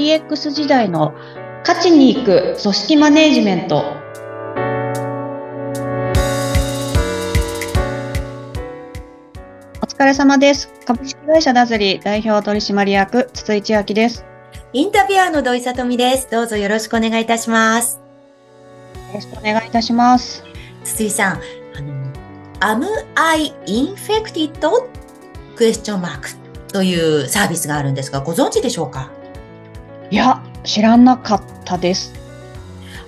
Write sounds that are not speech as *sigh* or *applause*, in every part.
DX 時代の勝ちに行く組織マネジメント。お疲れ様です。株式会社ダズリ代表取締役筒井千明です。インタビュアーの土井さとみです。どうぞよろしくお願いいたします。よろしくお願いいたします。筒井さんあの Am I infected? クエスチョンマークというサービスがあるんですが、ご存知でしょうか？いや、知らなかったです。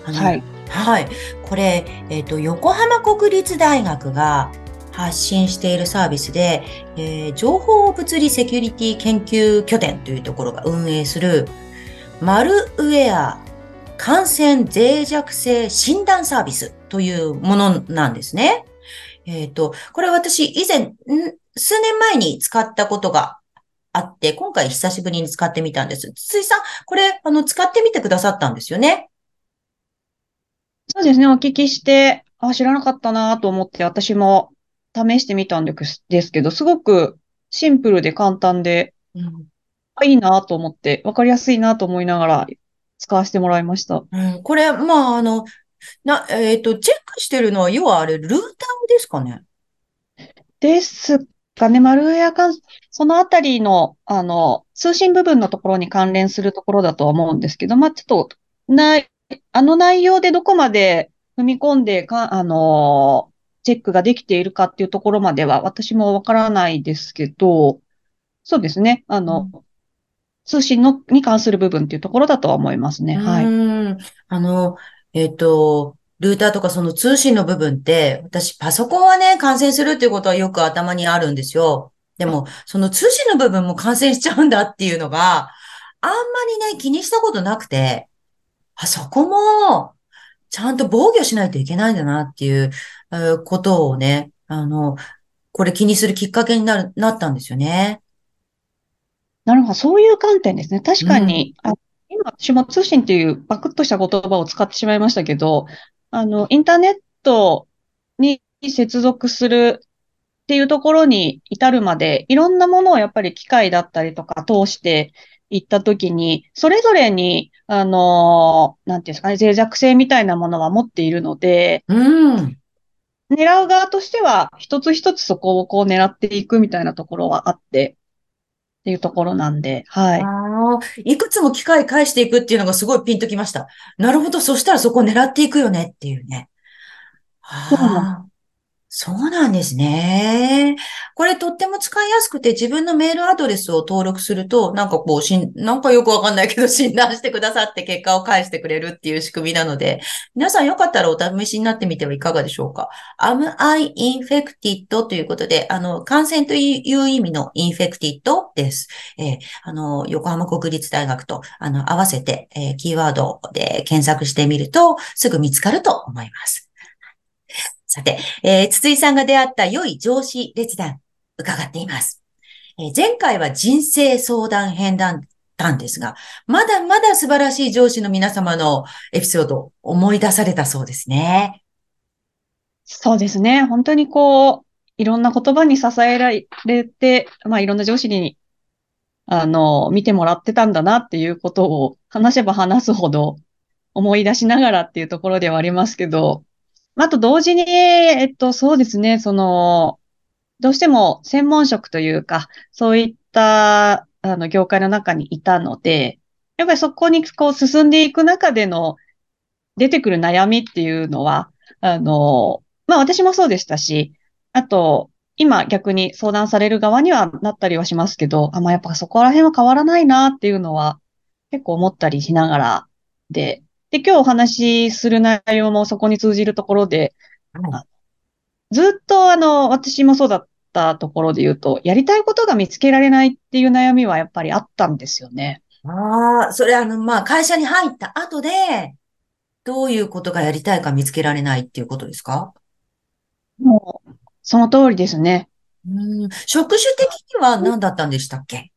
はい。はい。これ、えっ、ー、と、横浜国立大学が発信しているサービスで、えー、情報物理セキュリティ研究拠点というところが運営する、マルウェア感染脆弱性診断サービスというものなんですね。えっ、ー、と、これ私以前、数年前に使ったことがあって、今回久しぶりに使ってみたんです。筒井さん、これ、あの、使ってみてくださったんですよね？そうですね。お聞きして、あ、知らなかったなと思って、私も試してみたんですけど、すごくシンプルで簡単で、うん、いいなと思って、わかりやすいなと思いながら使わせてもらいました。うん、これ、まあ、あの、な、えっ、ー、と、チェックしてるのは、要はあれ、ルーターですかね？ですかね、マルウェア関、そのあたりの、あの、通信部分のところに関連するところだとは思うんですけど、まあ、ちょっと、ない、あの内容でどこまで踏み込んでか、あの、チェックができているかっていうところまでは私もわからないですけど、そうですね。あの、うん、通信の、に関する部分っていうところだとは思いますね。はい。あの、えっ、ー、と、ルーターとかその通信の部分って、私パソコンはね、感染するっていうことはよく頭にあるんですよ。でも、その通信の部分も感染しちゃうんだっていうのが、あんまりね、気にしたことなくて、あそこも、ちゃんと防御しないといけないんだなっていうことをね、あの、これ気にするきっかけになる、なったんですよね。なるほど、そういう観点ですね。確かに、うん、あ今、私も通信っていうバクッとした言葉を使ってしまいましたけど、あの、インターネットに接続するっていうところに至るまで、いろんなものをやっぱり機械だったりとか通していったときに、それぞれに、あの、なんていうんですかね、脆弱性みたいなものは持っているので、うん。狙う側としては、一つ一つそこをこう狙っていくみたいなところはあって、っていうところなんで、はい。あいくつも機械返していくっていうのがすごいピンときました。なるほど。そしたらそこを狙っていくよねっていうね。ああ。そうなんですね。これとっても使いやすくて自分のメールアドレスを登録すると、なんかこう、しん、なんかよくわかんないけど *laughs* 診断してくださって結果を返してくれるっていう仕組みなので、皆さんよかったらお試しになってみてはいかがでしょうか？am I infected? ということで、あの、感染という意味の infected です。えー、あの、横浜国立大学と、あの、合わせて、えー、キーワードで検索してみると、すぐ見つかると思います。さて、えー、筒井さんが出会った良い上司列談、伺っています。えー、前回は人生相談編だったんですが、まだまだ素晴らしい上司の皆様のエピソード思い出されたそうですね。そうですね。本当にこう、いろんな言葉に支えられて、まあいろんな上司に、あの、見てもらってたんだなっていうことを話せば話すほど思い出しながらっていうところではありますけど、あと同時に、えっと、そうですね、その、どうしても専門職というか、そういった、あの、業界の中にいたので、やっぱりそこにこう進んでいく中での出てくる悩みっていうのは、あの、まあ私もそうでしたし、あと、今逆に相談される側にはなったりはしますけど、あ、まあやっぱそこら辺は変わらないなっていうのは結構思ったりしながらで、で、今日お話しする内容もそこに通じるところで、ずっとあの、私もそうだったところで言うと、やりたいことが見つけられないっていう悩みはやっぱりあったんですよね。ああ、それあの、まあ、会社に入った後で、どういうことがやりたいか見つけられないっていうことですか？もう、その通りですね。うん、職種的には何だったんでしたっけ？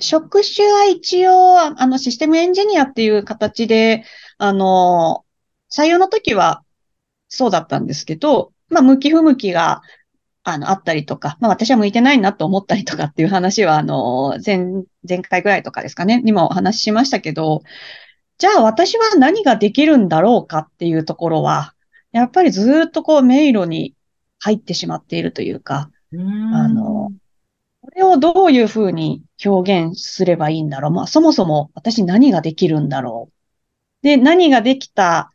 職種は一応、あの、システムエンジニアっていう形で、あの、採用の時はそうだったんですけど、まあ、向き不向きがあの、あったりとか、まあ私は向いてないなと思ったりとかっていう話は、あの、前、前回ぐらいとかですかね、にもお話ししましたけど、じゃあ私は何ができるんだろうかっていうところは、やっぱりずっとこう迷路に入ってしまっているというか、うーあの、れをどういうふうに表現すればいいんだろう。まあそもそも私何ができるんだろう。で、何ができた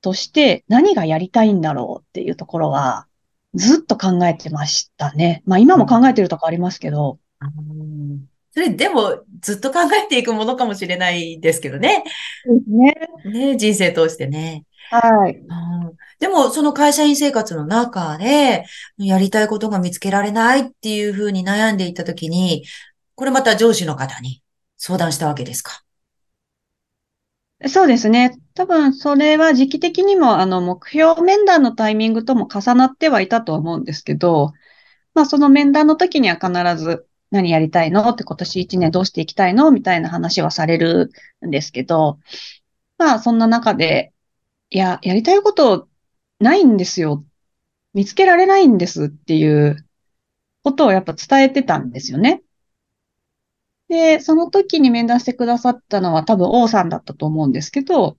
として何がやりたいんだろうっていうところは、ずっと考えてましたね。まあ今も考えてるとこありますけど。あーそれでもずっと考えていくものかもしれないですけどね。ね。ね、人生通してね。はい。うんでも、その会社員生活の中で、やりたいことが見つけられないっていうふうに悩んでいたときに、これまた上司の方に相談したわけですか？そうですね。多分それは時期的にもあの目標面談のタイミングとも重なってはいたと思うんですけど、まあその面談の時には必ず何やりたいのって今年1年どうしていきたいのみたいな話はされるんですけど、まあそんな中で、いや、やりたいことないんですよ。見つけられないんですっていうことをやっぱ伝えてたんですよね。で、その時に面談してくださったのは多分王さんだったと思うんですけど、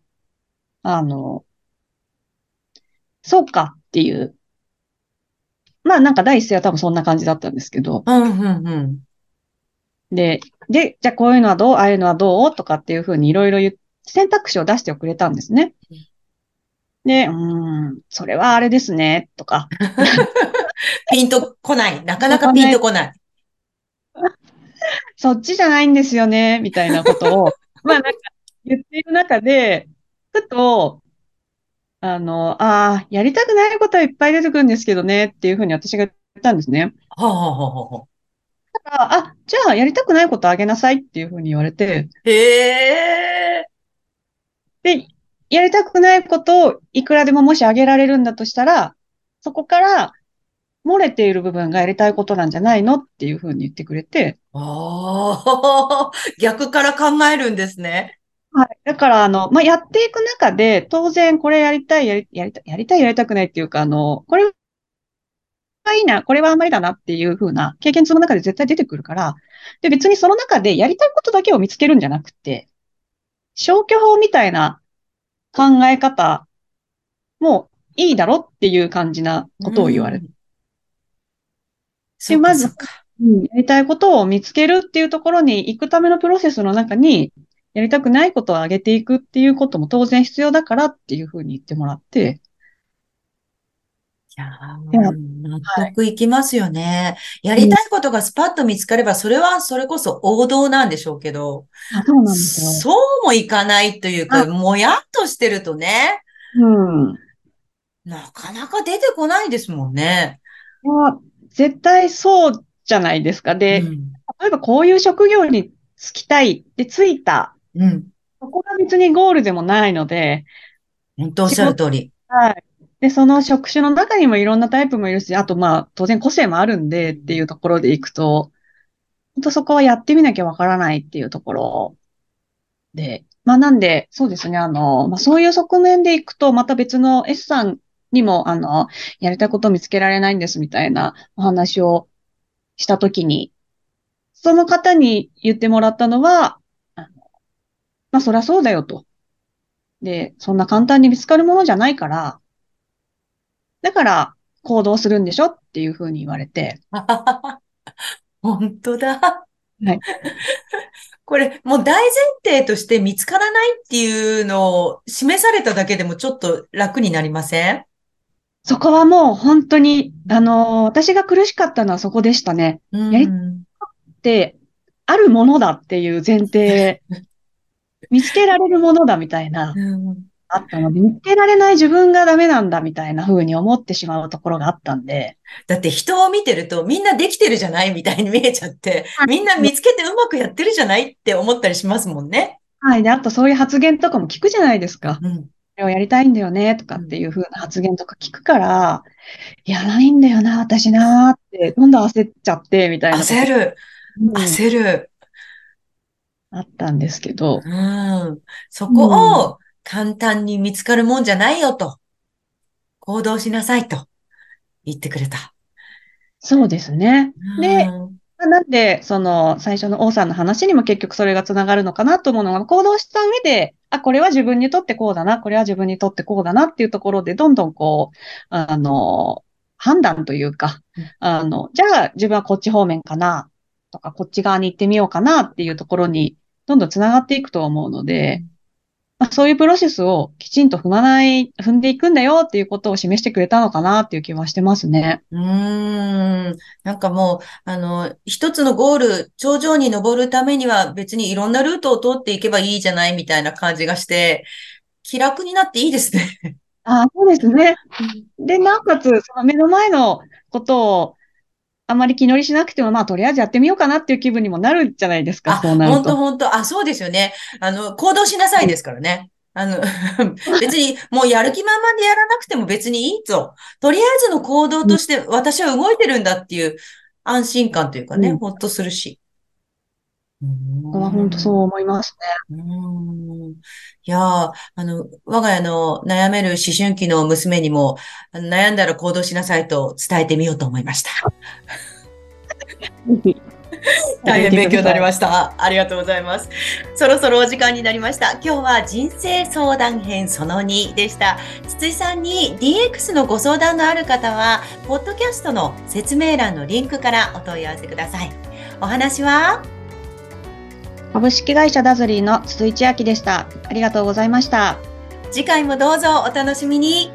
あの、そうかっていう。まあなんか第一声は多分そんな感じだったんですけど。うん、うん、うん。で、で、じゃあこういうのはどうああいうのはどうとかっていうふうにいろいろ選択肢を出してくれたんですね。で、うーん、それはあれですね、とか。*laughs* ピンとこない。なかなかピンとこない。*laughs* そっちじゃないんですよね、みたいなことを、*laughs* まあなんか言っている中で、ふと、あの、ああ、やりたくないことはいっぱい出てくるんですけどね、っていうふうに私が言ったんですね。はあ、はあ、は。あ、あ、じゃあやりたくないことあげなさいっていうふうに言われて、へえ。で、やりたくないことをいくらでももしあげられるんだとしたら、そこから漏れている部分がやりたいことなんじゃないのっていうふうに言ってくれて、ああ、*laughs* 逆から考えるんですね。はい。だから、あの、まあ、やっていく中で、当然これやりたい、やり、やりたい、やりたい、やりたくないっていうか、あの、これはいいな、これはあんまりだなっていうふうな経験値の中で絶対出てくるから、で、別にその中でやりたいことだけを見つけるんじゃなくて、消去法みたいな考え方もいいだろっていう感じなことを言われて、うん。まず。うんやりたいことを見つけるっていうところに行くためのプロセスの中に、やりたくないことを上げていくっていうことも当然必要だからっていうふうに言ってもらって、いやいやー、納得いきますよね。やりたいことがスパッと見つかれば、それはそれこそ王道なんでしょうけど、あそうなんですよ。そうもいかないというか、あもやっとしてるとね、うん。なかなか出てこないですもんね。まあ、絶対そうじゃないですか。うで、ん。例えばこういう職業に就きたい。で、就いた。うん。そこが別にゴールでもないので、本当おっしゃる通り。はい。で、その職種の中にもいろんなタイプもいるし、あとまあ、当然個性もあるんでっていうところでいくと、本当そこはやってみなきゃわからないっていうところで、まあなんで、そうですね、あの、まあそういう側面でいくと、また別の S さんにも、あの、やりたいこと見つけられないんですみたいなお話をしたときに、その方に言ってもらったのは、あのまあそりゃそうだよと。で、そんな簡単に見つかるものじゃないから、だから行動するんでしょっていうふうに言われて、*laughs* 本当だ。はい。*laughs* これ、もう大前提として見つからないっていうのを示されただけでもちょっと楽になりません？そこはもう本当に、あの、私が苦しかったのはそこでしたね。うやりん。で、あるものだっていう前提、*laughs* 見つけられるものだみたいな、うんあったので、見つけられない自分がダメなんだみたいな風に思ってしまうところがあったんで、だって人を見てるとみんなできてるじゃないみたいに見えちゃって、みんな見つけてうまくやってるじゃないって思ったりしますもんね。はい。で、あとそういう発言とかも聞くじゃないですか。うん。これをやりたいんだよね、とかっていう風な発言とか聞くから、いや、ないんだよな、私なーって、どんどん焦っちゃって、みたいな焦る。うん焦る。あったんですけど、うん。そこを簡単に見つかるもんじゃないよと。行動しなさいと言ってくれた。そうですね。で、うんなんで、その、最初の王さんの話にも結局それがつながるのかなと思うのが、行動した上で、あ、これは自分にとってこうだな、これは自分にとってこうだなっていうところで、どんどんこう、あの、判断というかうん、あの、じゃあ自分はこっち方面かな、とか、こっち側に行ってみようかなっていうところに、どんどんつながっていくと思うので、まあ、そういうプロセスをきちんと踏まない、踏んでいくんだよっていうことを示してくれたのかなっていう気はしてますね。うーん。なんかもう、あの、一つのゴール、頂上に登るためには別にいろんなルートを通っていけばいいじゃないみたいな感じがして、気楽になっていいですね。ああ、そうですね。で、なおかつ、その目の前のことをあまり気乗りしなくても、まあ、とりあえずやってみようかなっていう気分にもなるじゃないですか、あ、そうなる本当と。本当あ、そうですよね。あの、行動しなさいですからね。あの、*laughs* 別にもうやる気満々でやらなくても別にいいぞ。とりあえずの行動として私は動いてるんだっていう安心感というかね、うんほっとするし。は本当そう思いますね。ーん。いやー、あの、我が家の悩める思春期の娘にも、悩んだら行動しなさいと伝えてみようと思いました。*laughs* 大変勉強になりました。ありがとうございます。そろそろお時間になりました。今日は人生相談編その2でした。筒井さんに DX のご相談のある方は、ポッドキャストの説明欄のリンクからお問い合わせください。お話は株式会社ダズリーの鈴井千明でした。ありがとうございました。次回もどうぞお楽しみに。